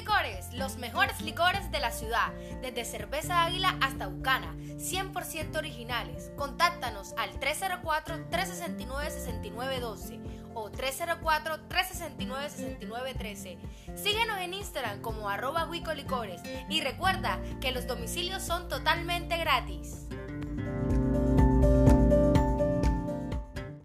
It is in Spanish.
Licores, los mejores licores de la ciudad, desde cerveza águila hasta bucana, 100% originales. Contáctanos al 304-369-6912 o 304-369-6913. Síguenos en Instagram como arroba Licores y recuerda que los domicilios son totalmente gratis.